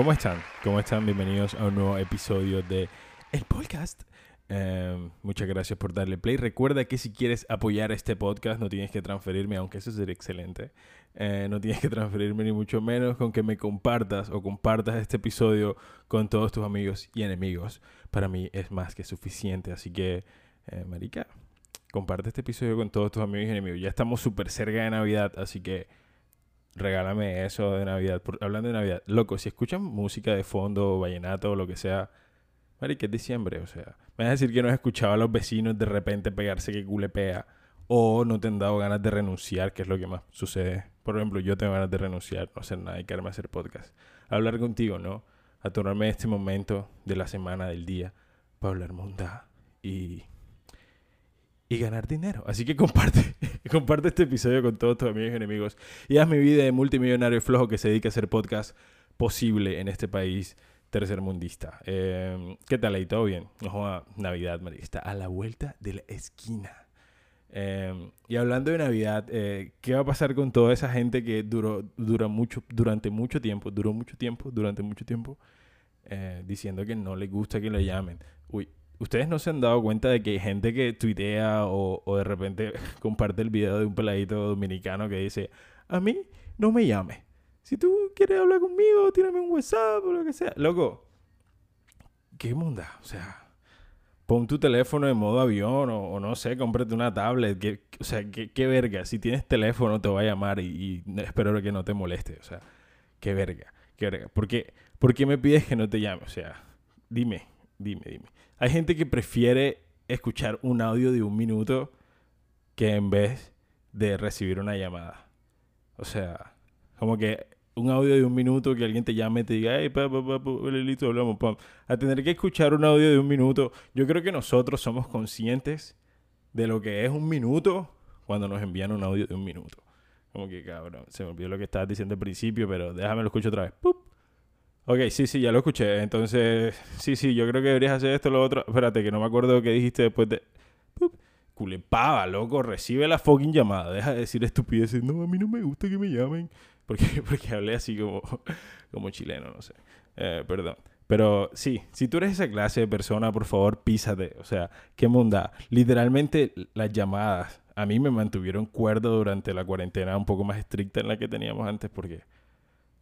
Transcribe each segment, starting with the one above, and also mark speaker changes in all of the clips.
Speaker 1: ¿Cómo están? ¿Cómo están? Bienvenidos a un nuevo episodio de El Podcast. Eh, muchas gracias por darle play. Recuerda que si quieres apoyar este podcast no tienes que transferirme, aunque eso sería excelente. Eh, no tienes que transferirme ni mucho menos con que me compartas o compartas este episodio con todos tus amigos y enemigos. Para mí es más que suficiente. Así que, eh, marica, comparte este episodio con todos tus amigos y enemigos. Ya estamos súper cerca de Navidad, así que regálame eso de Navidad. Por- hablando de Navidad, loco, si escuchan música de fondo, vallenato o lo que sea, marica, es diciembre, o sea, me vas a decir que no has escuchado a los vecinos de repente pegarse que culepea o no te han dado ganas de renunciar, que es lo que más sucede. Por ejemplo, yo tengo ganas de renunciar, no hacer nada y quedarme a hacer podcast. Hablar contigo, ¿no? A tomarme este momento de la semana, del día, para hablar mondá y y ganar dinero. Así que comparte, comparte este episodio con todos tus amigos y enemigos y haz mi vida de multimillonario flojo que se dedica a hacer podcast posible en este país tercermundista. Eh, ¿Qué tal ahí? ¿Todo bien? No joda, Navidad, marica, está a la vuelta de la esquina. Eh, y hablando de Navidad, eh, ¿qué va a pasar con toda esa gente que duró, dura mucho, durante mucho tiempo, duró mucho tiempo, durante mucho tiempo, eh, diciendo que no les gusta que lo llamen? Uy, ¿ustedes no se han dado cuenta de que hay gente que tuitea o, de repente comparte el video de un peladito dominicano que dice, a mí no me llame. Si tú quieres hablar conmigo, tírame un WhatsApp o lo que sea. Loco, ¿qué mundo? O sea, pon tu teléfono en modo avión o, no sé, cómprate una tablet. que- o sea, ¿qué, qué verga. Si tienes teléfono te va a llamar y, y espero que no te moleste. O sea, qué verga, qué verga. ¿Por qué, ¿Por qué me pides que no te llame? O sea, dime, dime, dime. Hay gente que prefiere escuchar un audio de un minuto que en vez de recibir una llamada. O sea, como que un audio de un minuto que alguien te llame y te diga, hey, pa, pa, pa, listo, hablamos, pam. A tener que escuchar un audio de un minuto. Yo creo que nosotros somos conscientes de lo que es un minuto cuando nos envían un audio de un minuto. Como que, cabrón, se me olvidó lo que estabas diciendo al principio, pero déjame lo escucho otra vez. ¡Pup! Ok, sí, sí, ya lo escuché. Entonces, sí, sí, yo creo que deberías hacer esto, lo otro. Espérate, que no me acuerdo que dijiste después de... ¡Pup! Culepava, loco, recibe la fucking llamada. Deja de decir estupideces. No, a mí no me gusta que me llamen. Porque, porque hablé así como, como chileno, no sé. Eh, perdón. Pero sí, si tú eres esa clase de persona, por favor, písate. O sea, qué munda. Literalmente, las llamadas a mí me mantuvieron cuerdo durante la cuarentena un poco más estricta en la que teníamos antes porque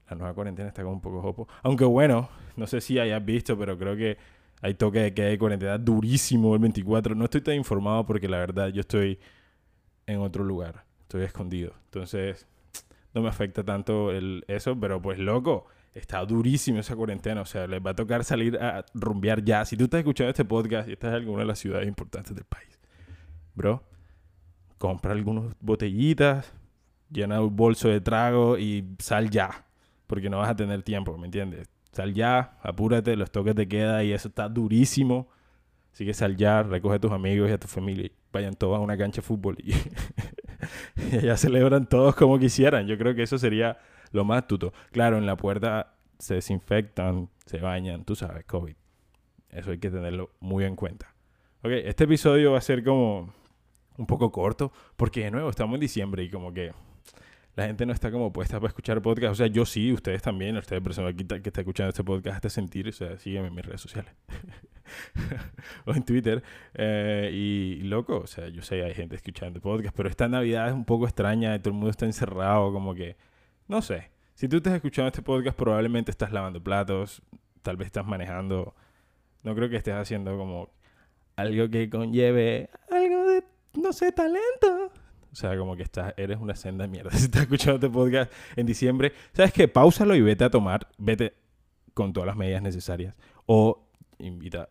Speaker 1: la nueva cuarentena está como un poco jopo. Aunque bueno, no sé si hayas visto, pero creo que hay toque de queda de cuarentena durísimo el 24. No estoy tan informado porque la verdad yo estoy en otro lugar. Estoy escondido. Entonces, no me afecta tanto el, eso, pero pues loco, está durísimo esa cuarentena. O sea, les va a tocar salir a rumbear ya. Si tú estás escuchando este podcast y estás en alguna de las ciudades importantes del país, bro, compra algunas botellitas, llena un bolso de trago y sal ya. Porque no vas a tener tiempo, ¿me entiendes? Sal ya, apúrate, los toques te queda y eso está durísimo. Así que sal ya, recoge a tus amigos y a tu familia y vayan todos a una cancha de fútbol y, y allá celebran todos como quisieran. Yo creo que eso sería lo más tuto. Claro, en la puerta se desinfectan, se bañan, tú sabes, COVID. Eso hay que tenerlo muy en cuenta. Ok, este episodio va a ser como un poco corto porque de nuevo estamos en diciembre y como que la gente no está como puesta para escuchar podcast. O sea, yo sí, ustedes también, ustedes persona que, está escuchando este podcast, este sentir, o sea, sígueme en mis redes sociales. o en Twitter. Eh, y, loco, o sea, yo sé, hay gente escuchando podcast, pero esta Navidad es un poco extraña, y todo el mundo está encerrado, como que, no sé. Si tú estás escuchando este podcast, probablemente estás lavando platos, tal vez estás manejando. No creo que estés haciendo como algo que conlleve algo de, no sé, talento. O sea, como que estás, eres una senda de mierda. Si estás escuchando este podcast en diciembre, ¿sabes qué? Páusalo y vete a tomar, vete con todas las medidas necesarias. O invita,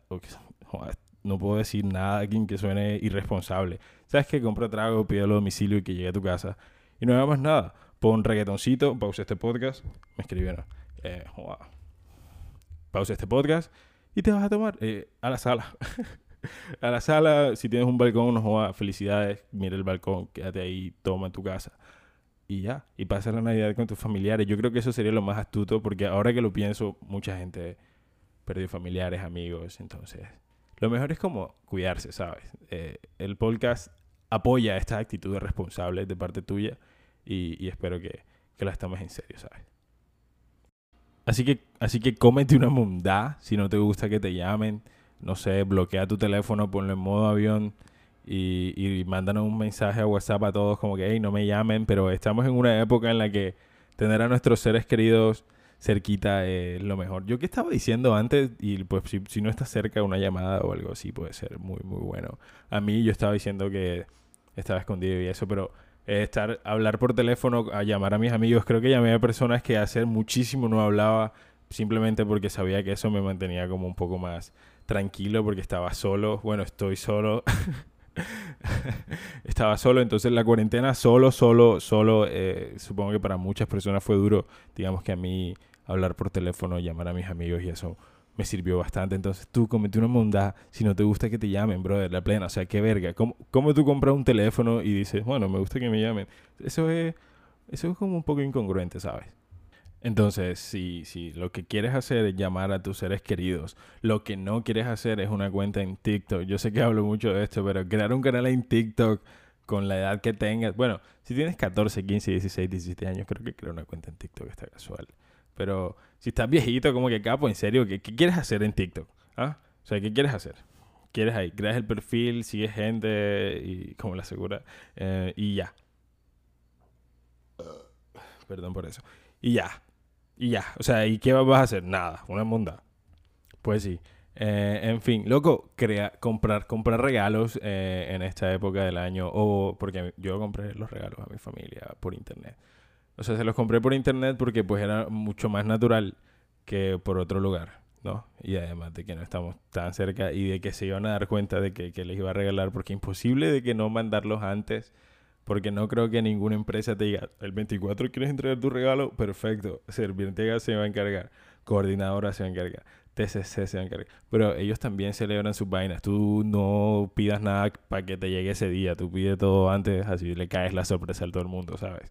Speaker 1: no puedo decir nada aquí que suene irresponsable. ¿Sabes qué? Compra trago, pídelo a domicilio y que llegue a tu casa. Y no hagas más nada. Pon reggaetoncito, pausa este podcast. Me escribieron. Eh, pausa este podcast y te vas a tomar eh, a la sala. a la sala, si tienes un balcón, no jodas, felicidades, mira el balcón, quédate ahí, toma en tu casa. Y ya, y pasa la Navidad con tus familiares. Yo creo que eso sería lo más astuto, porque ahora que lo pienso, mucha gente perdió familiares, amigos, entonces lo mejor es como cuidarse, ¿sabes? Eh, el podcast apoya estas actitudes responsables de parte tuya y, espero que, que las tomes en serio, ¿sabes? Así que, así que cómete una mundá si no te gusta que te llamen no sé, bloquea tu teléfono, ponlo en modo avión y, y mándanos un mensaje a WhatsApp a todos como que, hey, no me llamen, pero estamos en una época en la que tener a nuestros seres queridos cerquita es lo mejor. Yo que estaba diciendo antes, y pues si, si, no estás cerca una llamada o algo así puede ser muy, muy bueno. A mí yo estaba diciendo que estaba escondido y eso, pero estar, hablar por teléfono, a llamar a mis amigos, creo que llamé a personas que hace muchísimo no hablaba simplemente porque sabía que eso me mantenía como un poco más tranquilo porque estaba solo. Bueno, estoy solo. estaba solo, entonces la cuarentena solo, solo, solo, eh, supongo que para muchas personas fue duro. Digamos que a mí hablar por teléfono, llamar a mis amigos y eso me sirvió bastante. Entonces tú comete una mondad si no te gusta que te llamen, brother, la plena. O sea, qué verga. ¿Cómo, cómo tú compras un teléfono y dices, bueno, me gusta que me llamen? Eso es, eso es como un poco incongruente, ¿sabes? Entonces, si, si lo que quieres hacer es llamar a tus seres queridos, lo que no quieres hacer es una cuenta en TikTok. Yo sé que hablo mucho de esto, pero crear un canal en TikTok con la edad que tengas. Bueno, si tienes 14, 15, 16, 17 años, creo que crear una cuenta en TikTok está casual. Pero si estás viejito, como que capo, en serio, ¿qué, quieres hacer en TikTok? ¿Ah? O sea, ¿qué quieres hacer? ¿Quieres ahí? Creas el perfil, sigues gente y como la asegura. Eh, y ya. Perdón por eso. Y ya. Y ya, o sea, ¿y qué vas a hacer? Nada, una monda. Pues sí. Eh, en fin, loco, crea, comprar, comprar regalos eh, en esta época del año. O porque yo compré los regalos a mi familia por internet. O sea, se los compré por internet porque pues era mucho más natural que por otro lugar, ¿no? Y además de que no estamos tan cerca y de que se iban a dar cuenta de que, que les iba a regalar porque imposible de que no mandarlos antes porque no creo que ninguna empresa te diga, el 24 quieres entregar tu regalo, perfecto. Servientega se va a encargar, coordinadora se va a encargar, TCC se va a encargar. Pero ellos también celebran sus vainas. Tú no pidas nada para que te llegue ese día. Tú pides todo antes, así le caes la sorpresa a todo el mundo, ¿sabes?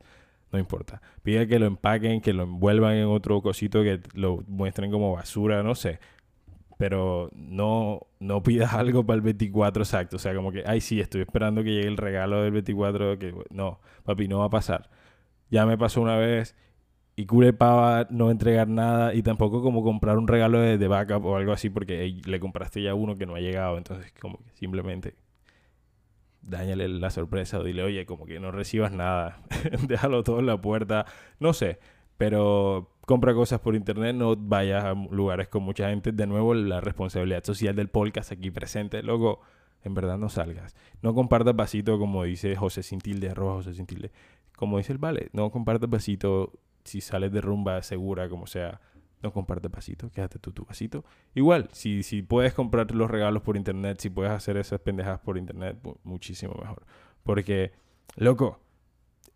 Speaker 1: No importa. Pide que lo empaquen, que lo envuelvan en otro cosito, que lo muestren como basura, no sé pero no, no pidas algo para el 24 exacto. O sea, como que, ay, sí, estoy esperando que llegue el regalo del 24. Que, no, papi, no va a pasar. Ya me pasó una vez y cure pava no entregar nada y tampoco como comprar un regalo de, de backup o algo así porque le compraste ya uno que no ha llegado. Entonces, como que simplemente dañale la sorpresa o dile, oye, como que no recibas nada. Déjalo todo en la puerta. No sé, pero compra cosas por internet, no vayas a lugares con mucha gente. De nuevo, la responsabilidad social del podcast aquí presente. Luego, en verdad no salgas. No compartas vasito como dice José Cintilde, arroba José Cintilde. Como dice el Vale, no compartas vasito si sales de rumba segura, como sea. No compartas vasito, quédate tú tu vasito. Igual, si, si puedes comprar los regalos por internet, si puedes hacer esas pendejas por internet, muchísimo mejor. Porque, loco,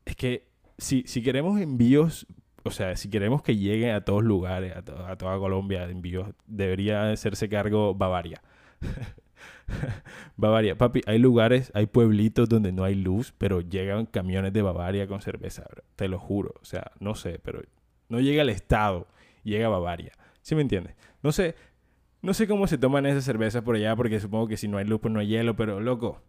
Speaker 1: es que si, si queremos envíos o sea, si queremos que llegue a todos lugares, a, toda Colombia, envíos, debería hacerse cargo Bavaria. Bavaria, papi, hay lugares, hay pueblitos donde no hay luz, pero llegan camiones de Bavaria con cerveza, te lo juro. O sea, no sé, pero no llega al estado, llega a Bavaria. ¿Sí me entiendes? No sé, no sé cómo se toman esas cervezas por allá, porque supongo que si no hay luz, pues no hay hielo, pero loco,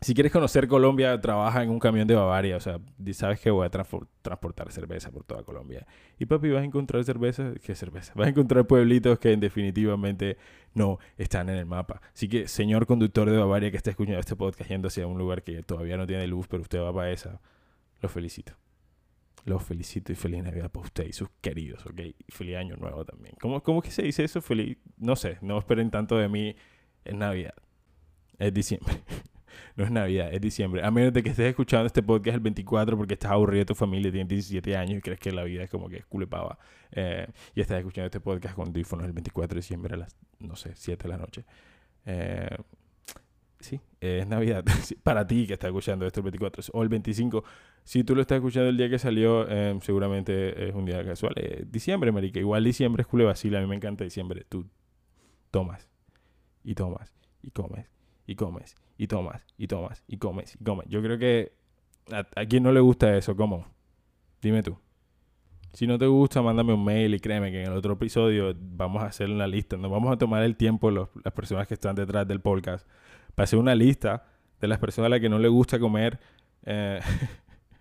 Speaker 1: si quieres conocer Colombia, trabaja en un camión de Bavaria. O sea, sabes que voy a transportar cerveza por toda Colombia. Y papi, vas a encontrar cerveza. ¿Qué cerveza? Vas a encontrar pueblitos que definitivamente no están en el mapa. Así que, señor conductor de Bavaria que está escuchando este podcast yendo hacia un lugar que todavía no tiene luz, pero usted va para esa, lo felicito. Lo felicito y feliz Navidad para usted y sus queridos, ¿ok? Y feliz Año Nuevo también. ¿Cómo, cómo que se dice eso? Feliz. No sé, no esperen tanto de mí en Navidad. Es diciembre. No es Navidad, es diciembre. A menos de que estés escuchando este podcast el 24 porque estás aburrido de tu familia, tienes 17 años y crees que la vida es como que es culepava. Eh, y estás escuchando este podcast con audífonos el 24 de diciembre a las, no sé, 7 de la noche. Eh, sí, es Navidad. Para ti que estás escuchando esto el 24 o el 25. Si tú lo estás escuchando el día que salió, eh, seguramente es un día casual. diciembre, marica. Igual diciembre es culo vacila. A mí me encanta diciembre. Tú tomas y tomas y comes y comes y tomas y tomas y comes y comes. Yo creo que a, a quien no le gusta eso, ¿cómo? Dime tú. Si no te gusta, mándame un mail y créeme que en el otro episodio vamos a hacer una lista. Nos vamos a tomar el tiempo, las personas que están detrás del podcast, para hacer una lista de las personas a las que no le gusta comer. Eh,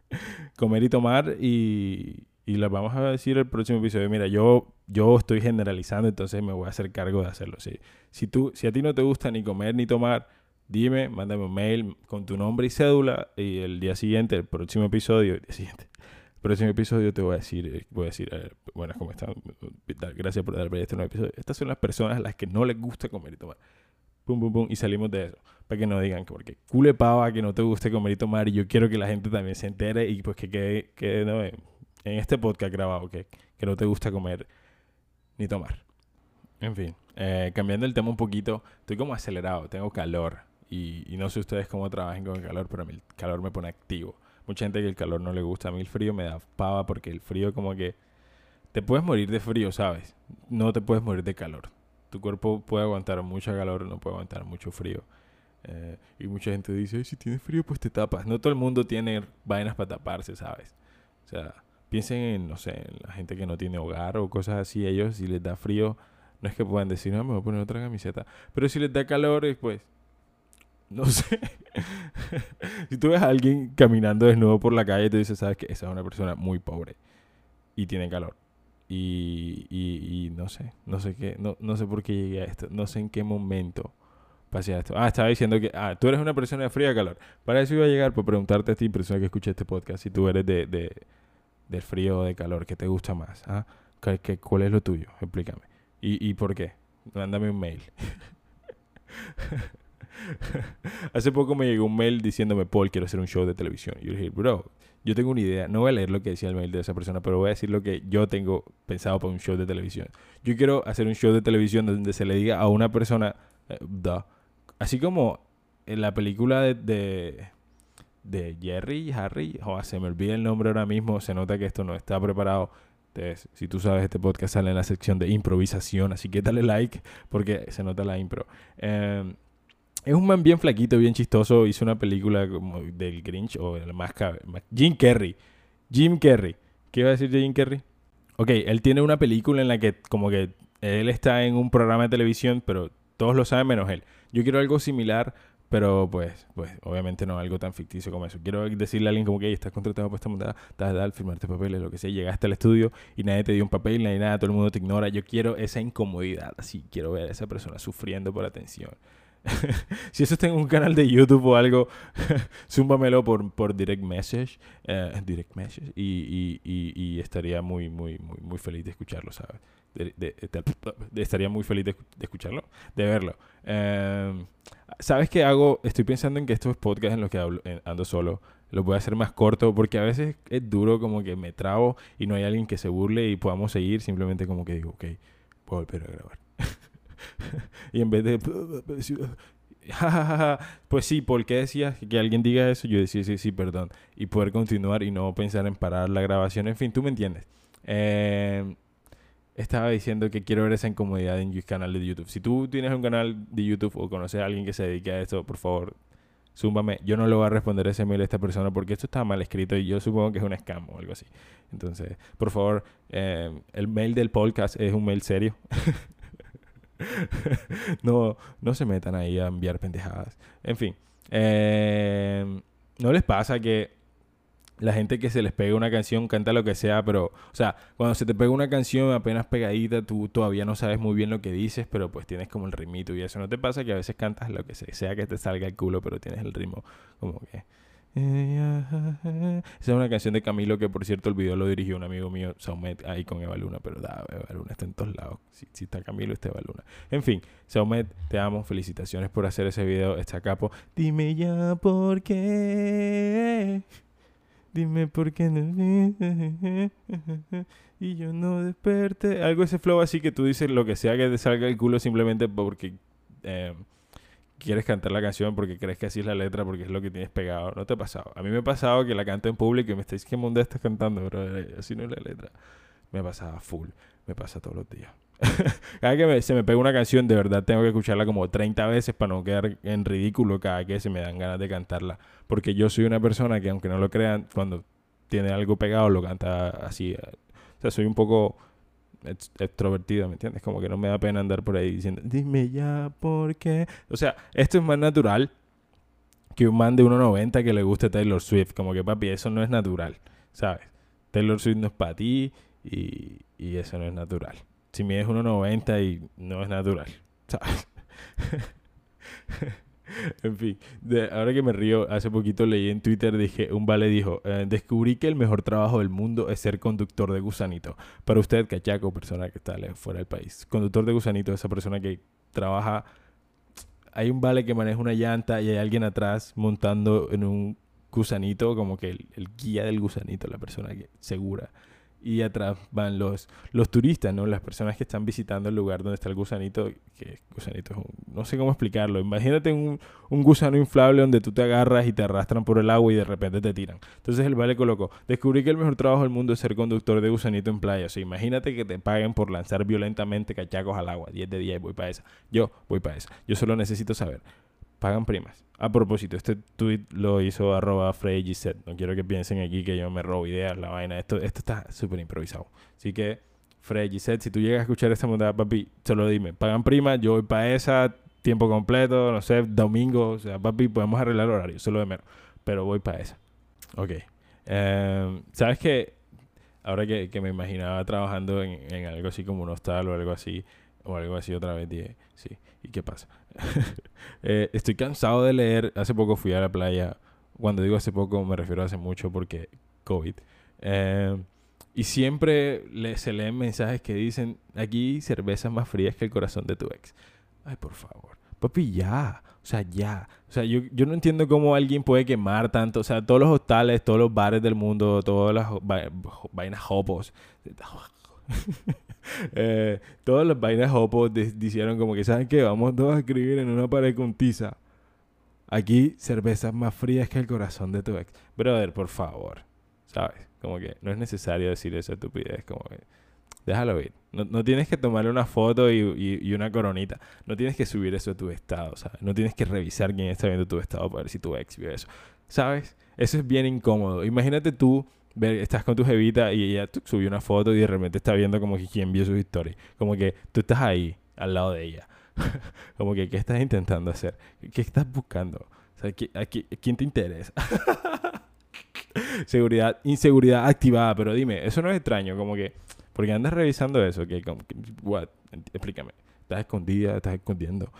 Speaker 1: comer y tomar y, y las vamos a decir el próximo episodio. Mira, yo, yo estoy generalizando, entonces me voy a hacer cargo de hacerlo. ¿sí? Si, tú, si a ti no te gusta ni comer ni tomar, dime, mándame un mail con tu nombre y cédula y el día siguiente, el próximo episodio, el día siguiente, el próximo episodio te voy a decir, eh, voy a decir, bueno, ¿cómo están? Gracias por darme este nuevo episodio. Estas son las personas a las que no les gusta comer y tomar. Pum, pum, pum, y salimos de eso para que no digan que porque cule pava que no te guste comer y tomar y yo quiero que la gente también se entere y pues que quede, que, no, en este podcast grabado que, que no te gusta comer ni tomar. En fin, eh, cambiando el tema un poquito, estoy como acelerado, tengo calor y, no sé ustedes cómo trabajan con el calor, pero a mí el calor me pone activo. Mucha gente que el calor no le gusta, a mí el frío me da pava porque el frío como que te puedes morir de frío, ¿sabes? No te puedes morir de calor. Tu cuerpo puede aguantar mucho calor, no puede aguantar mucho frío. Eh, y mucha gente dice, si tienes frío, pues te tapas. No todo el mundo tiene vainas para taparse, ¿sabes? O sea, piensen en, no sé, en la gente que no tiene hogar o cosas así. Ellos, si les da frío, no es que puedan decir, no, me voy a poner otra camiseta. Pero si les da calor, pues, no sé. si tú ves a alguien caminando desnudo por la calle, te dices, sabes que esa es una persona muy pobre y tiene calor. Y, y, y no sé, no sé qué, no, no sé por qué llegué a esto, no sé en qué momento esto. Ah, estaba diciendo que ah, tú eres una persona de frío o calor. Para eso iba a llegar por preguntarte a ti, persona que escucha este podcast, si tú eres de, de frío o de calor, ¿qué te gusta más? ¿Ah? ¿Qué, cuál es lo tuyo? Explícame. ¿Y, ¿Y por qué? Mándame un mail. Hace poco me llegó un mail diciéndome, Paul, quiero hacer un show de televisión. Y yo dije, bro, yo tengo una idea. No voy a leer lo que decía el mail de esa persona, pero voy a decir lo que yo tengo pensado para un show de televisión. Yo quiero hacer un show de televisión donde se le diga a una persona, eh, Así como en la película de, de, Jerry Harry, oh, se me olvida el nombre ahora mismo, se nota que esto no está preparado. Entonces, si tú sabes, este podcast sale en la sección de improvisación, así que dale like porque se nota la impro. Em, es un man bien flaquito, bien chistoso. Hizo una película como del Grinch o el más Jim Carrey. Jim Carrey. ¿Qué iba a decir Jim Carrey? Ok, él tiene una película en la que como que él está en un programa de televisión, pero todos lo saben menos él. Yo quiero algo similar, pero pues, pues obviamente no algo tan ficticio como eso. Quiero decirle a alguien como que estás contratado para esta montada, estás de firmarte papeles, lo que sea. Llegaste al estudio y nadie te dio un papel, nadie nada, todo el mundo te ignora. Yo quiero esa incomodidad, así quiero ver a esa persona sufriendo por atención. si eso está en un canal de YouTube o algo, zúmbamelo por, por direct message, eh, direct message y, y, y, estaría muy, muy, muy, muy feliz de escucharlo, ¿sabes? De, estaría muy feliz de, escucharlo, de verlo. Em, ¿Sabes qué hago? Estoy pensando en que estos podcasts en los que hablo, ando solo los voy a hacer más corto porque a veces es duro como que me trabo y no hay alguien que se burle y podamos seguir. Simplemente como que digo, ok, puedo volver a grabar. y en vez de... pues sí, ¿por qué decías que alguien diga eso? Yo decía, sí, sí, perdón. Y poder continuar y no pensar en parar la grabación. En fin, tú me entiendes. Eh, estaba diciendo que quiero ver esa incomodidad en mi canal de YouTube. Si tú tienes un canal de YouTube o conoces a alguien que se dedique a esto, por favor, zúmbame. Yo no le voy a responder ese mail a esta persona porque esto está mal escrito y yo supongo que es un scam o algo así. Entonces, por favor, eh, el mail del podcast es un mail serio. no, no se metan ahí a enviar pendejadas. En fin, eh, ¿no les pasa que la gente que se les pega una canción canta lo que sea, pero, o sea, cuando se te pega una canción apenas pegadita, tú todavía no sabes muy bien lo que dices, pero pues tienes como el ritmito y eso. ¿No te pasa que a veces cantas lo que sea que te salga el culo, pero tienes el ritmo como que... Esa es una canción de Camilo que, por cierto, el video lo dirigió un amigo mío, Saumet, ahí con Eva Luna. Pero da, Eva Luna está en todos lados. Si, está Camilo, está Eva Luna. En fin, Saumet, te amo. Felicitaciones por hacer ese video. Está capo. Dime ya por qué. Dime por qué no. Y yo no desperté. Algo ese flow así que tú dices lo que sea que te salga el culo simplemente porque. Eh, quieres cantar la canción porque crees que así es la letra, porque es lo que tienes pegado. No te ha pasado. A mí me ha pasado que la canto en público y me estáis que mundo estás cantando, pero así no es la letra. Me pasaba full. Me pasa todos los días. cada que se me pega una canción, de verdad tengo que escucharla como 30 veces para no quedar en ridículo cada que se me dan ganas de cantarla. Porque yo soy una persona que, aunque no lo crean, cuando tiene algo pegado lo canta así. O sea, soy un poco extrovertido, ¿me entiendes? Como que no me da pena andar por ahí diciendo, dime ya por qué. O sea, esto es más natural que un man de 1,90 que le guste Taylor Swift. Como que, papi, eso no es natural, ¿sabes? Taylor Swift no es para ti y, y eso no es natural. Si mides 1,90 y no es natural, ¿sabes? en fin, ahora que me río, hace poquito leí en Twitter, dije, un vale dijo, eh, descubrí que el mejor trabajo del mundo es ser conductor de gusanito. Para usted, cachaco, persona que está fuera del país. Conductor de gusanito, esa persona que trabaja, hay un vale que maneja una llanta y hay alguien atrás montando en un gusanito, como que el, el guía del gusanito, la persona que segura y atrás van los, los turistas, ¿no? Las personas que están visitando el lugar donde está el gusanito, que gusanito es un, no sé cómo explicarlo. Imagínate un, un, gusano inflable donde tú te agarras y te arrastran por el agua y de repente te tiran. Entonces el vale colocó, descubrí que el mejor trabajo del mundo es ser conductor de gusanito en playa. Imagínate que te paguen por lanzar violentamente cachacos al agua. 10 de 10, voy para esa. Yo voy para esa. Yo solo necesito saber pagan primas. A propósito, este tweet lo hizo arroba No quiero que piensen aquí que yo me robo ideas, la vaina. Esto, esto está súper improvisado. Así que, Freddy si tú llegas a escuchar esta montada, papi, solo dime. Pagan prima, yo voy para esa, tiempo completo, no sé, domingo. O sea, papi, podemos arreglar el horario, solo de menos. Pero voy para esa. Ok. Em, ¿Sabes qué? Ahora que, que, me imaginaba trabajando en, en, algo así como un hostal o algo así, o algo así otra vez, dije, sí, ¿y qué pasa? Eh, estoy cansado de leer. Hace poco fui a la playa. Cuando digo hace poco me refiero a hace mucho porque COVID. Eh, y siempre se leen mensajes que dicen, aquí cervezas más frías que el corazón de tu ex. Ay, por favor. Papi, ya. O sea, ya. O sea, yo, yo no entiendo cómo alguien puede quemar tanto. O sea, todos los hostales, todos los bares del mundo, todas las vainas hopos. eh, todas las vainas Hopo dijeron como que, ¿saben qué? Vamos todos a escribir en una pared con tiza. Aquí, cervezas más frías que el corazón de tu ex. Brother, por favor. ¿Sabes? Como que no es necesario decir esa estupidez. Como que, déjalo ir. No, no tienes que tomarle una foto y, una coronita. No tienes que subir eso a tu estado, ¿sabes? No tienes que revisar quién está viendo tu estado para ver si tu ex vio eso. ¿Sabes? Eso es bien incómodo. Imagínate tú estás con tu jevita y ella subió una foto y de repente está viendo como que quién vio su historia. Como que tú estás ahí, al lado de ella. como que, ¿qué estás intentando hacer? ¿Qué estás buscando? O sea, ¿quién te interesa? Seguridad, inseguridad activada, pero dime, eso no es extraño, como que, porque andas revisando eso, que, what? explícame, estás escondida, estás escondiendo,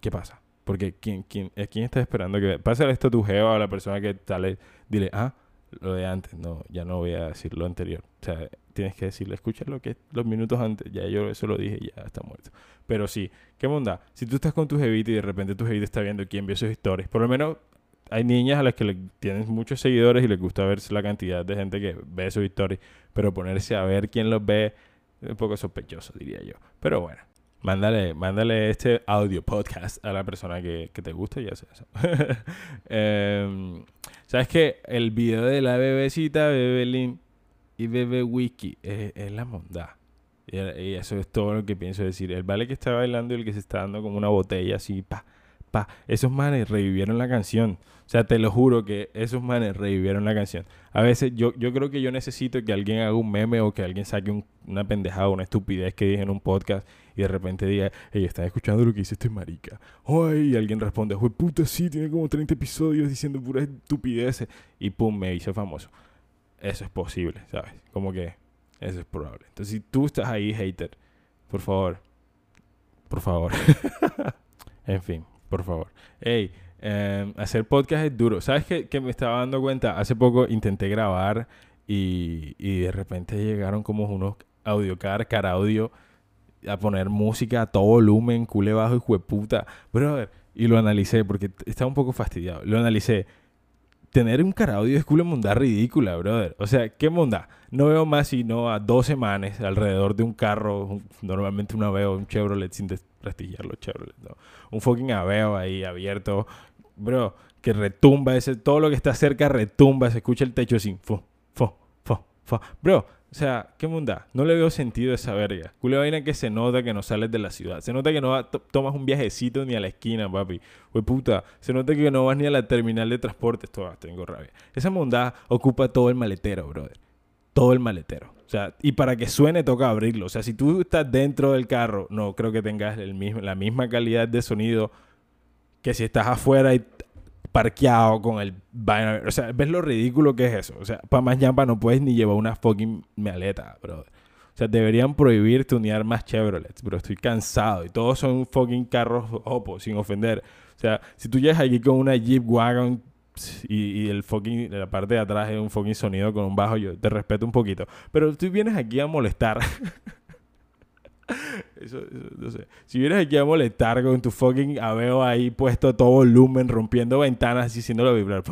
Speaker 1: ¿qué pasa? Porque ¿quién, quién, ¿quién está esperando que pase esto a tu jeva o a la persona que sale? Dile, ah, lo de antes, no, ya no voy a decir lo anterior. O sea, tienes que decirle, escucha lo que los minutos antes, ya yo eso lo dije, ya está muerto. Pero sí, ¿qué onda? Si tú estás con tu jevita y de repente tu jevita está viendo quién vio sus historias, por lo menos hay niñas a las que le tienen muchos seguidores y les gusta ver la cantidad de gente que ve sus historias, pero ponerse a ver quién los ve es un poco sospechoso, diría yo. Pero bueno, mándale, mándale este audio podcast a la persona que, que te guste y hace eso. eh, ¿Sabes que El video de la bebecita, Bebelín y Bebe Wiki es, la bondad. Y, eso es todo lo que pienso decir. El vale que está bailando y el que se está dando como una botella así, pa, pa. Esos manes revivieron la canción. O sea, te lo juro que esos manes revivieron la canción. A veces yo, yo creo que yo necesito que alguien haga un meme o que alguien saque una pendejada, una estupidez que dije en un podcast y de repente diga, hey, ¿estás escuchando lo que dice este marica? Ay, alguien responde, ¡Joder, puta, sí, tiene como 30 episodios diciendo puras estupideces. Y pum, me hice famoso. Eso es posible, ¿sabes? Como que eso es probable. Entonces, si tú estás ahí, hater, por favor, por favor. en fin, por favor. Hey, eh, hacer podcast es duro. ¿Sabes qué, que me estaba dando cuenta? Hace poco intenté grabar y, y de repente llegaron como unos audiocar, cara audio, a poner música a todo volumen, cule bajo y puta. Brother, y lo analicé porque estaba un poco fastidiado. Lo analicé. Tener un cara audio es culo monda ridícula, brother. O sea, ¿qué monda? No veo más sino a dos semanas alrededor de un carro, normalmente un Aveo, un Chevrolet, sin desprestigiar los Chevrolet, ¿no? Un fucking Aveo ahí abierto, bro, que retumba, ese, todo lo que está cerca retumba, se escucha el techo sin fo, fo, fo, fo. Bro, o sea, ¿qué munda? No le veo sentido a esa verga. Culo vaina que se nota que no sales de la ciudad. Se nota que no tomas un viajecito ni a la esquina, papi. Güey, puta. Se nota que no vas ni a la terminal de transporte. Esto, tengo rabia. Esa munda ocupa todo el maletero, brother. Todo el maletero. O sea, y para que suene toca abrirlo. O sea, si tú estás dentro del carro, no creo que tengas el mismo, la misma calidad de sonido que si estás afuera y parqueado con el O sea, ¿ves lo ridículo que es eso? O sea, para más ñampa no puedes ni llevar una fucking maleta, bro. O sea, deberían prohibir tunear más Chevrolets, bro. Estoy cansado. Y todos son fucking carros Oppo, sin ofender. O sea, si tú llegas aquí con una Jeep Wagon y, y, el fucking, la parte de atrás es un fucking sonido con un bajo, yo te respeto un poquito. Pero tú vienes aquí a molestar. Eso, no sé. Si vienes aquí a molestar con tu fucking aveo ahí puesto a todo volumen, rompiendo ventanas y haciéndolo vibrar.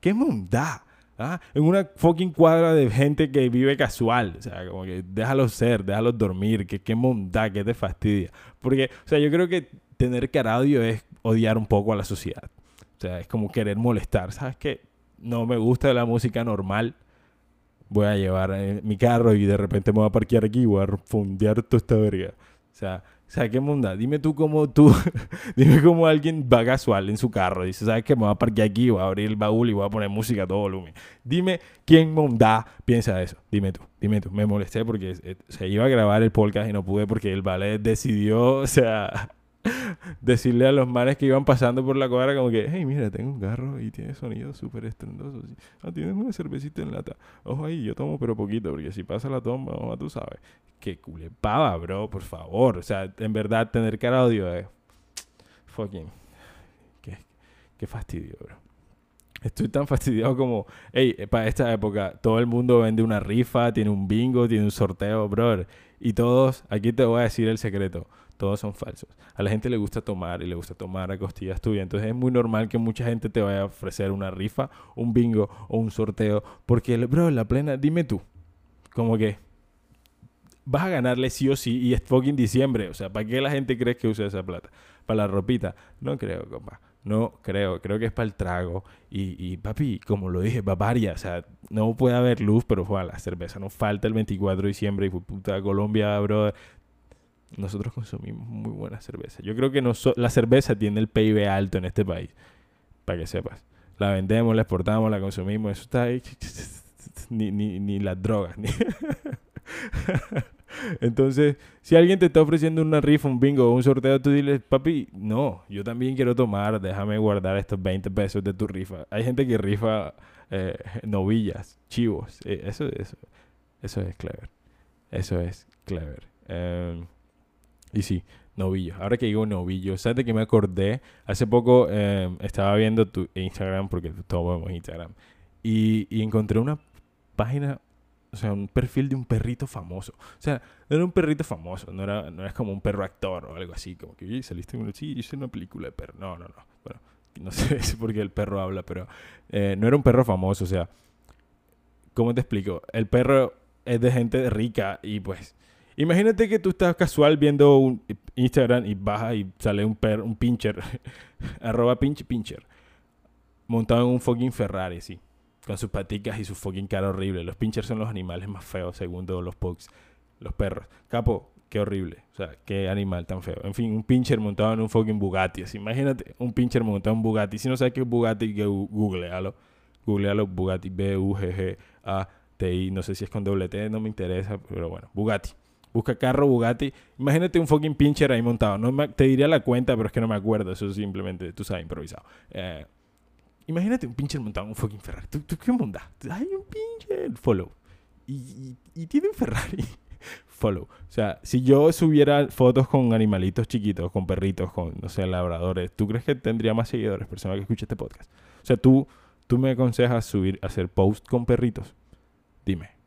Speaker 1: ¿Qué mundá? ¿Ah? En una fucking cuadra de gente que vive casual. O sea, como que déjalo ser, déjalo dormir. Que qué mundá, que te fastidia. Porque, o sea, yo creo que tener caradio es odiar un poco a la sociedad. O sea, es como querer molestar. ¿Sabes qué? No me gusta la música normal voy a llevar eh, mi carro y de repente me voy a parquear aquí y voy a fundear toda esta verga. O sea, o sea, qué munda. Dime tú cómo tú, dime cómo alguien va casual en su carro. Dice, ¿sabes qué? Me voy a parquear aquí, voy a abrir el baúl y voy a poner música a todo volumen. Dime quién munda piensa eso. Dime tú, dime tú. Me molesté porque eh, se iba a grabar el podcast y no pude porque el ballet decidió, o sea, decirle a los manes que iban pasando por la cuadra como que, hey, mira, tengo un carro y tiene sonido súper estrendoso. Ah, tienes una cervecita en lata. Ojo ahí, yo tomo pero poquito, porque si pasa la toma, tú sabes. Que culepaba, bro, por favor. O sea, en verdad, tener cara audio es... Fucking... Qué, qué fastidio, bro. Estoy tan fastidiado como, hey, para esta época, todo el mundo vende una rifa, tiene un bingo, tiene un sorteo, brother. Y todos, aquí te voy a decir el secreto todos son falsos. A la gente le gusta tomar y le gusta tomar a costillas tuyas. Entonces es muy normal que mucha gente te vaya a ofrecer una rifa, un bingo o un sorteo. Porque, bro, la plena, dime tú, como que vas a ganarle sí o sí y es fucking diciembre. O sea, ¿para qué la gente cree que usa esa plata? ¿Para la ropita? No creo, compa. No creo, creo que es para el trago. Y, y papi, como lo dije, Bavaria, o sea, no puede haber luz, pero fue la cerveza no falta el 24 de diciembre y puta Colombia, bro, nosotros consumimos muy buena cerveza. Yo creo que la cerveza tiene el PIB alto en este país, para que sepas. La vendemos, la exportamos, la consumimos, eso está ahí. Ni, ni, ni las drogas. Entonces, si alguien te está ofreciendo una rifa, un bingo o un sorteo, tú diles, papi, no, yo también quiero tomar, déjame guardar estos 20 pesos de tu rifa. Hay gente que rifa eh, novillas, chivos. Eh, eso, eso, eso es clever. Eso es clever. Em, y sí, novillos. Ahora que digo novillos, ¿sabes de qué me acordé? Hace poco em, estaba viendo tu Instagram, porque todos vemos Instagram, y, y, encontré una página, o sea, un perfil de un perrito famoso. O sea, no era un perrito famoso, no era, no era como un perro actor o algo así, como que saliste en sí, hice una película de perro. No, no, no. Bueno, no sé si porque el perro habla, pero eh, no era un perro famoso, o sea, ¿cómo te explico? El perro es de gente rica y pues Imagínate que tú estás casual viendo un Instagram y baja y sale un per, un pincher, arroba pinch pincher, montado en un fucking Ferrari, sí, con sus paticas y su fucking cara horrible. Los pinchers son los animales más feos, según los pugs, los perros. Capo, qué horrible, o sea, qué animal tan feo. En fin, un pincher montado en un fucking Bugatti, así. Imagínate un pincher montado en un Bugatti. Si no sabes qué es Bugatti, googlealo. Googlealo Bugatti, B-U-G-G-A-T-I. No sé si es con doble T, no me interesa, pero bueno, Bugatti. Busca carro Bugatti. Imagínate un fucking pincher ahí montado. No te diría la cuenta, pero es que no me acuerdo. Eso simplemente, tú sabes, improvisado. Eh, imagínate un pincher montado en un fucking Ferrari. ¿Tú, qué montas? Hay un pincher. Follow. Y, tiene un Ferrari. follow. O sea, si yo subiera fotos con animalitos chiquitos, con perritos, con, no sé, labradores, ¿tú crees que tendría más seguidores, personas que escuchen este podcast? O sea, tú, tú me aconsejas subir, hacer post con perritos. Dime.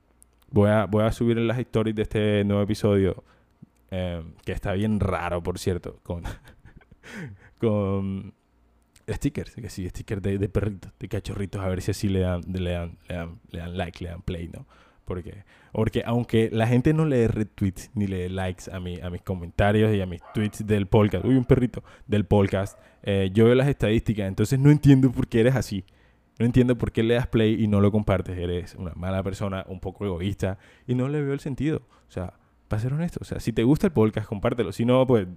Speaker 1: Voy a, voy a subir en las stories de este nuevo episodio, em, que está bien raro, por cierto, con, con stickers, que sí, stickers de, perritos, de cachorritos, a ver si así le dan, le dan, le dan, le dan like, le dan play, ¿no? Porque, porque aunque la gente no le retweets ni le dé likes a, mi, a mis comentarios y a mis tweets del podcast, uy, un perrito del podcast, eh, yo veo las estadísticas, entonces no entiendo por qué eres así. No entiendo por qué le das play y no lo compartes. Eres una mala persona, un poco egoísta y no le veo el sentido. O sea, para ser honesto, o sea, si te gusta el podcast, compártelo. Si no, pues,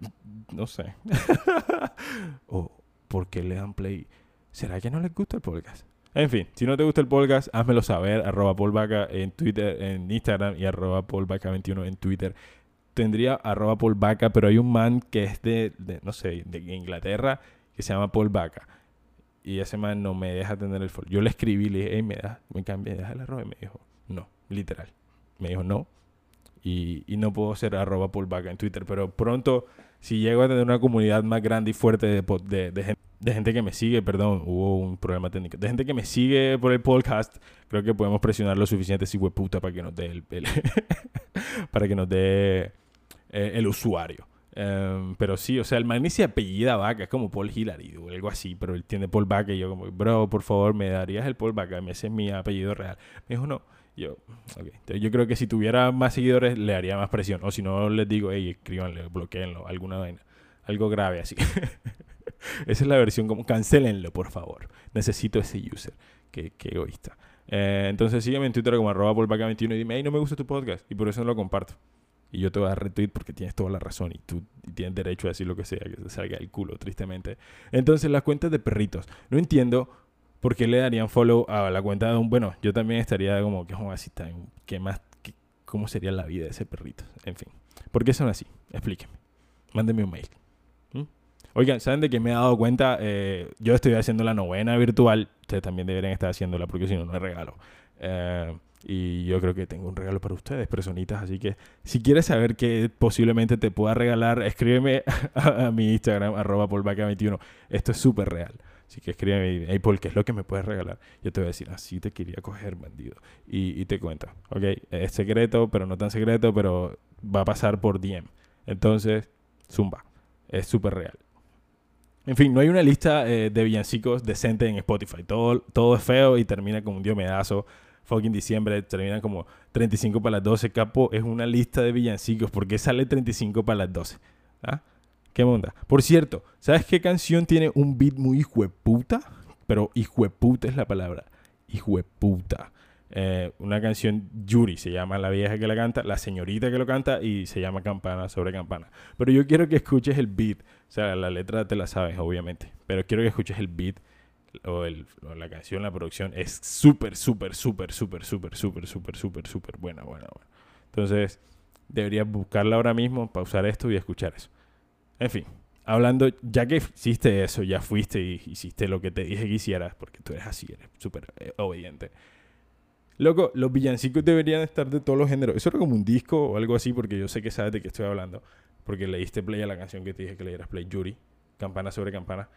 Speaker 1: no sé. o, ¿por qué le dan play? ¿Será que no les gusta el podcast? En fin, si no te gusta el podcast, házmelo saber. Arroba Paul en Twitter, en Instagram y arroba Paul 21 en Twitter. Tendría arroba Paul pero hay un man que es de, no sé, de Inglaterra que se llama Paul Vaca. Y ese man no me deja tener el follow. Yo le escribí, le dije, hey, me da, me cambia, deja el arroba. Y me dijo, no, literal. Me dijo, no. Y, y no puedo ser arroba Paul en Twitter. Pero pronto, si llego a tener una comunidad más grande y fuerte de, de, de gente de gente que me sigue, perdón, hubo un problema técnico, de gente que me sigue por el podcast, creo que podemos presionar lo suficiente si puta para que nos dé el, para que nos dé eh, el usuario. Em, pero sí, o sea, el man se apellida Vaca, es como Paul Hillary o algo así, pero él tiene Paul Vaca y yo como, bro, por favor, me darías el Paul Vaca, ese es mi apellido real. Me dijo, no. Yo, ok. yo creo que si tuviera más seguidores le haría más presión. O si no, les digo, hey, escríbanle, bloqueenlo, alguna vaina. Algo grave así. Esa es la versión como, cancelenlo, por favor. Necesito ese user. Qué, egoísta. Eh, entonces sígueme en Twitter como arroba 21 y dime, hey, no me gusta tu podcast. Y por eso no lo comparto. Y yo te voy a dar retweet porque tienes toda la razón y tú tienes derecho a decir lo que sea, que se salga el culo, tristemente. Entonces, las cuentas de perritos. No entiendo por qué le darían follow a la cuenta de un... Bueno, yo también estaría como que es así, ¿qué más? ¿Cómo sería la vida de ese perrito? En fin. ¿Por qué son así? Explíqueme. Mándeme un mail. Oigan, ¿saben de qué me he dado cuenta? Eh, yo estoy haciendo la novena virtual. Ustedes también deberían estar haciéndola porque si no, no es regalo. Eh, y yo creo que tengo un regalo para ustedes, personitas. Así que si quieres saber qué posiblemente te pueda regalar, escríbeme a, mi Instagram, arroba 21 Esto es súper real. Así que escríbeme, hey Paul, ¿qué es lo que me puedes regalar? Yo te voy a decir, así te quería coger, bandido. Y, te cuento, ¿ok? Es secreto, pero no tan secreto, pero va a pasar por DM. Entonces, zumba. Es súper real. En fin, no hay una lista eh, de villancicos decente en Spotify. Todo, todo es feo y termina como un diomedazo. Fucking diciembre termina como 35 para las 12. Capo, es una lista de villancicos. ¿Por qué sale 35 para las 12? ¿Ah? ¿Qué onda? Por cierto, ¿sabes qué canción tiene un beat muy hijueputa? Pero hijueputa es la palabra. Hijueputa. Eh, una canción Yuri, se llama la vieja que la canta, la señorita que lo canta y se llama Campana sobre Campana. Pero yo quiero que escuches el beat, o sea, la letra te la sabes, obviamente, pero quiero que escuches el beat o, el, la canción, la producción es súper, súper, súper, súper, súper, súper, súper, súper, súper buena, buena, buena. Entonces, deberías buscarla ahora mismo, pausar esto y escuchar eso. En fin, hablando, ya que hiciste eso, ya fuiste y hiciste lo que te dije que hicieras, porque tú eres así, eres súper eh, obediente. Loco, los villancicos deberían estar de todos los géneros. Eso era como un disco o algo así, porque yo sé que sabes de qué estoy hablando. Porque leíste play a la canción que te dije que leyeras play, Yuri. Campana sobre campana.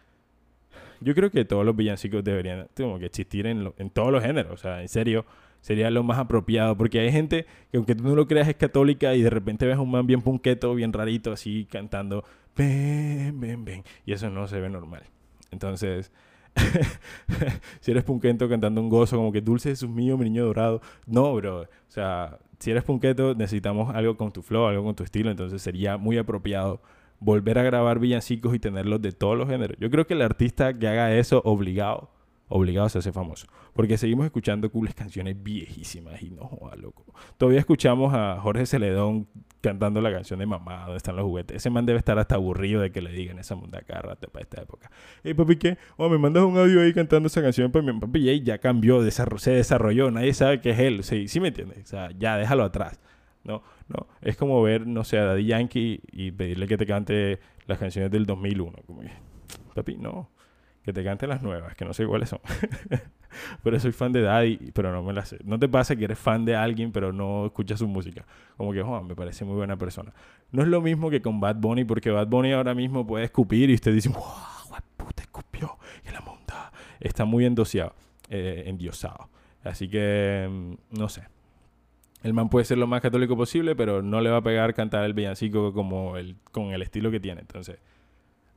Speaker 1: Yo creo que todos los villancicos deberían como que existir en, en todos los géneros. O sea, en serio, sería lo más apropiado. Porque hay gente que aunque tú no lo creas es católica y de repente ves un man bien punqueto, bien rarito, así cantando, ven, ven, ven. Y eso no se ve normal. Entonces, si eres punqueto cantando un gozo como que dulce Jesús mío, mi niño dorado. No, bro. O sea, si eres punqueto necesitamos algo con tu flow, algo con tu estilo. Entonces sería muy apropiado volver a grabar villancicos y tenerlos de todos los géneros. Yo creo que el artista que haga eso obligado obligados a hacer famoso. Porque seguimos escuchando cooles canciones viejísimas y no joda, loco. Todavía escuchamos a Jorge Celedón cantando la canción de Mamá, donde están los juguetes. Ese man debe estar hasta aburrido de que le digan esa munda cada rato para esta época. Hey, papi, ¿qué? Oh, me mandas un audio ahí cantando esa canción. Papi, papi ya cambió, se desarrolló, nadie sabe que es él. Sí, sí me entiendes. O sea, ya déjalo atrás. No, no. Es como ver, no sé, a Daddy Yankee y pedirle que te cante las canciones del 2001. Como papi, no. Que te cante las nuevas, que no sé cuáles son. pero soy fan de Daddy, pero no me las sé. No te pasa que eres fan de alguien, pero no escuchas su música. Como que, Juan, me parece muy buena persona. No es lo mismo que con Bad Bunny, porque Bad Bunny ahora mismo puede escupir y usted dice, wow, puta, escupió. Y la monta. Está muy endosiado, eh, endiosado. Así que, mm, no sé. El man puede ser lo más católico posible, pero no le va a pegar cantar el villancico como el, con el estilo que tiene. Entonces,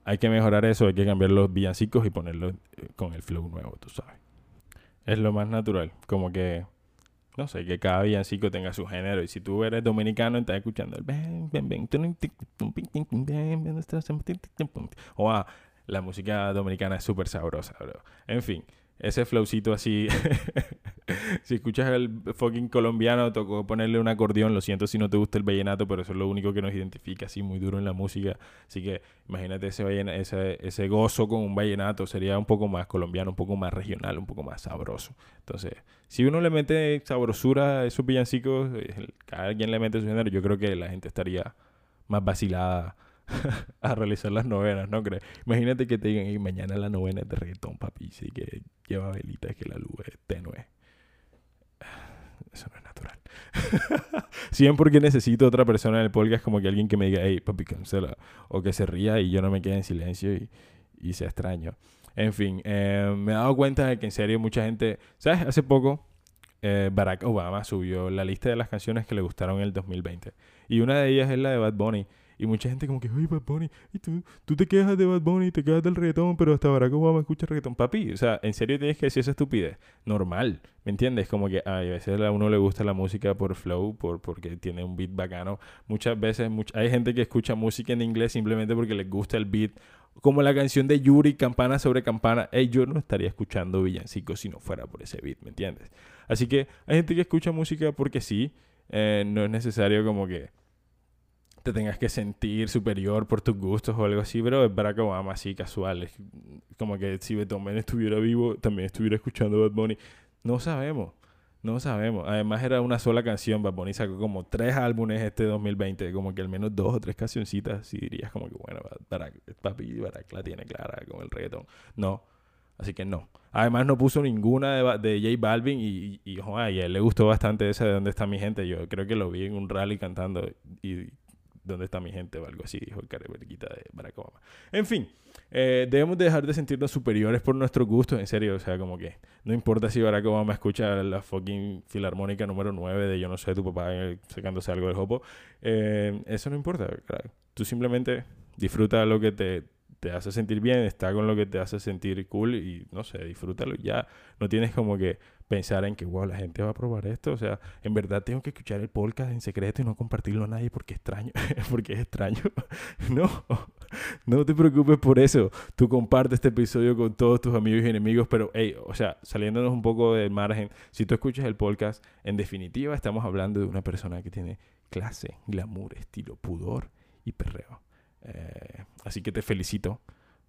Speaker 1: hay que mejorar eso, hay que cambiar los villancicos y ponerlos eh, con el flow nuevo, tú sabes. Es lo más natural, como que, no sé, que cada villancico tenga su género. Y si tú eres dominicano, estás escuchando el... O ah, la música dominicana es súper sabrosa, bro. En fin, ese flowcito así. si escuchas el fucking colombiano, tocó ponerle un acordeón. Lo siento si no te gusta el vallenato, pero eso es lo único que nos identifica así muy duro en la música. Así que imagínate ese, ese, ese gozo con un vallenato. Sería un poco más colombiano, un poco más regional, un poco más sabroso. Entonces, si uno le mete sabrosura a esos villancicos, cada quien le mete su género, yo creo que la gente estaría más vacilada a realizar las novenas, ¿no crees? Imagínate que te digan, mañana la novena es de reggaetón, papi, sí, que lleva velitas, que la luz es tenue. Eso no es natural. Siempre porque necesito otra persona en el podcast, como que alguien que me diga, hey, papi, cancela. O que se ría y yo no me quede en silencio y, y sea extraño. En fin, eh, me he dado cuenta de que en serio mucha gente, ¿sabes? Hace poco eh, Barack Obama subió la lista de las canciones que le gustaron en el 2020. Y una de ellas es la de Bad Bunny. Y mucha gente como que, ay, Bad Bunny, y tú, tú te quejas de Bad Bunny, te quejas del reggaetón, pero hasta Barack Obama escucha reggaetón. Papi, o sea, ¿en serio tienes que decir esa estupidez? Normal, ¿me entiendes? Como que ay, a veces a uno le gusta la música por flow, por, porque tiene un beat bacano. Muchas veces hay gente que escucha música en inglés simplemente porque les gusta el beat. Como la canción de Yuri, campana sobre campana. Ey, yo no estaría escuchando villancicos si no fuera por ese beat, ¿me entiendes? Así que hay gente que escucha música porque sí. Eh, no es necesario como que te tengas que sentir superior por tus gustos o algo así, pero es Barack Obama así casual. Es como que si Beethoven estuviera vivo, también estuviera escuchando Bad Bunny. No sabemos, no sabemos. Además era una sola canción, Bad Bunny sacó como tres álbumes este 2020, como que al menos dos o tres cancioncitas, si dirías como que bueno, Barack, papi Barack la tiene clara con el reggaetón. No, así que no. Además no puso ninguna de, de J Balvin y, y, y, a él le gustó bastante esa de dónde está mi gente. Yo creo que lo vi en un rally cantando y ¿dónde está mi gente? o algo así, dijo el careverquita de Barack Obama. En fin, eh, debemos dejar de sentirnos superiores por nuestros gustos, en serio, o sea, como que no importa si Barack Obama escucha la fucking filarmónica número 9 de yo no sé, tu papá eh, sacándose algo del hopo, eh, eso no importa. Tú simplemente disfruta lo que te, te hace sentir bien, está con lo que te hace sentir cool y no sé, disfrútalo. Ya no tienes como que pensar en que, wow, la gente va a probar esto. O sea, en verdad tengo que escuchar el podcast en secreto y no compartirlo a nadie porque extraño. porque es extraño. no, no te preocupes por eso. Tú compartes este episodio con todos tus amigos y enemigos, pero, hey, o sea, saliéndonos un poco del margen, si tú escuchas el podcast, en definitiva estamos hablando de una persona que tiene clase, glamour, estilo, pudor y perreo. Eh, así que te felicito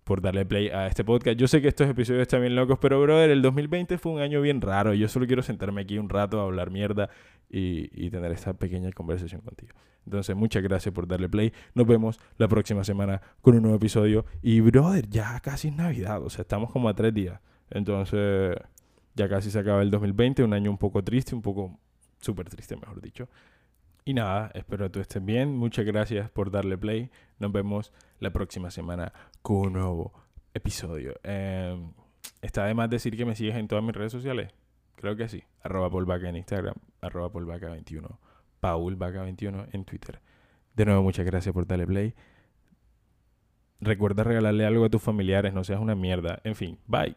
Speaker 1: por darle play a este podcast. Yo sé que estos episodios están bien locos, pero brother, el 2020 fue un año bien raro. Yo solo quiero sentarme aquí un rato a hablar mierda y, tener esta pequeña conversación contigo. Entonces, muchas gracias por darle play. Nos vemos la próxima semana con un nuevo episodio. Y brother, ya casi es Navidad. O sea, estamos como a tres días. Entonces, ya casi se acaba el 2020. Un año un poco triste, un poco súper triste, mejor dicho. Y nada, espero que tú estés bien. Muchas gracias por darle play. Nos vemos la próxima semana con un nuevo episodio. Em, está de más decir que me sigues en todas mis redes sociales. Creo que sí. Arroba Paulvaca en Instagram. Arroba Paulvaca21. Paulvaca21 en Twitter. De nuevo, muchas gracias por darle play. Recuerda regalarle algo a tus familiares. No seas una mierda. En fin, bye.